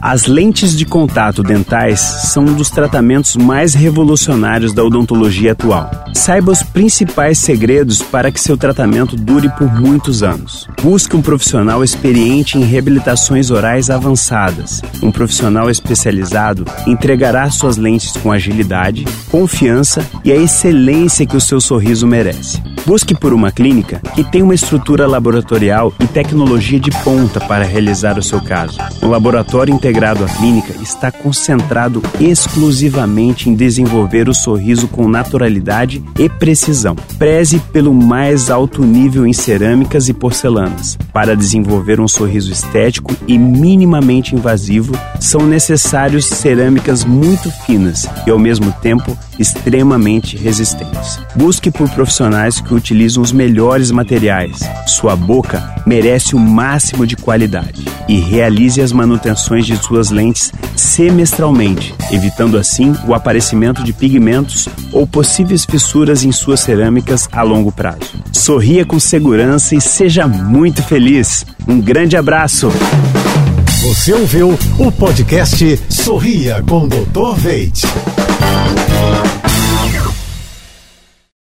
As lentes de contato dentais são um dos tratamentos mais revolucionários da odontologia atual. Saiba os principais segredos para que seu tratamento dure por muitos anos. Busque um profissional experiente em reabilitações orais avançadas. Um profissional especializado entregará suas lentes com agilidade, confiança e a excelência que o seu sorriso merece. Busque por uma clínica que tem uma estrutura laboratorial e tecnologia de ponta para realizar o seu caso. O laboratório integrado à clínica está concentrado exclusivamente em desenvolver o sorriso com naturalidade e precisão. Preze pelo mais alto nível em cerâmicas e porcelanas. Para desenvolver um sorriso estético e minimamente invasivo, são necessários cerâmicas muito finas e ao mesmo tempo extremamente resistentes. Busque por profissionais que utilizam os melhores materiais. Sua boca merece o máximo de qualidade e realize as manutenções de suas lentes semestralmente, evitando assim o aparecimento de pigmentos ou possíveis fissuras em suas cerâmicas a longo prazo. Sorria com segurança e seja muito feliz. Um grande abraço! Você ouviu o podcast Sorria com Dr. Veit.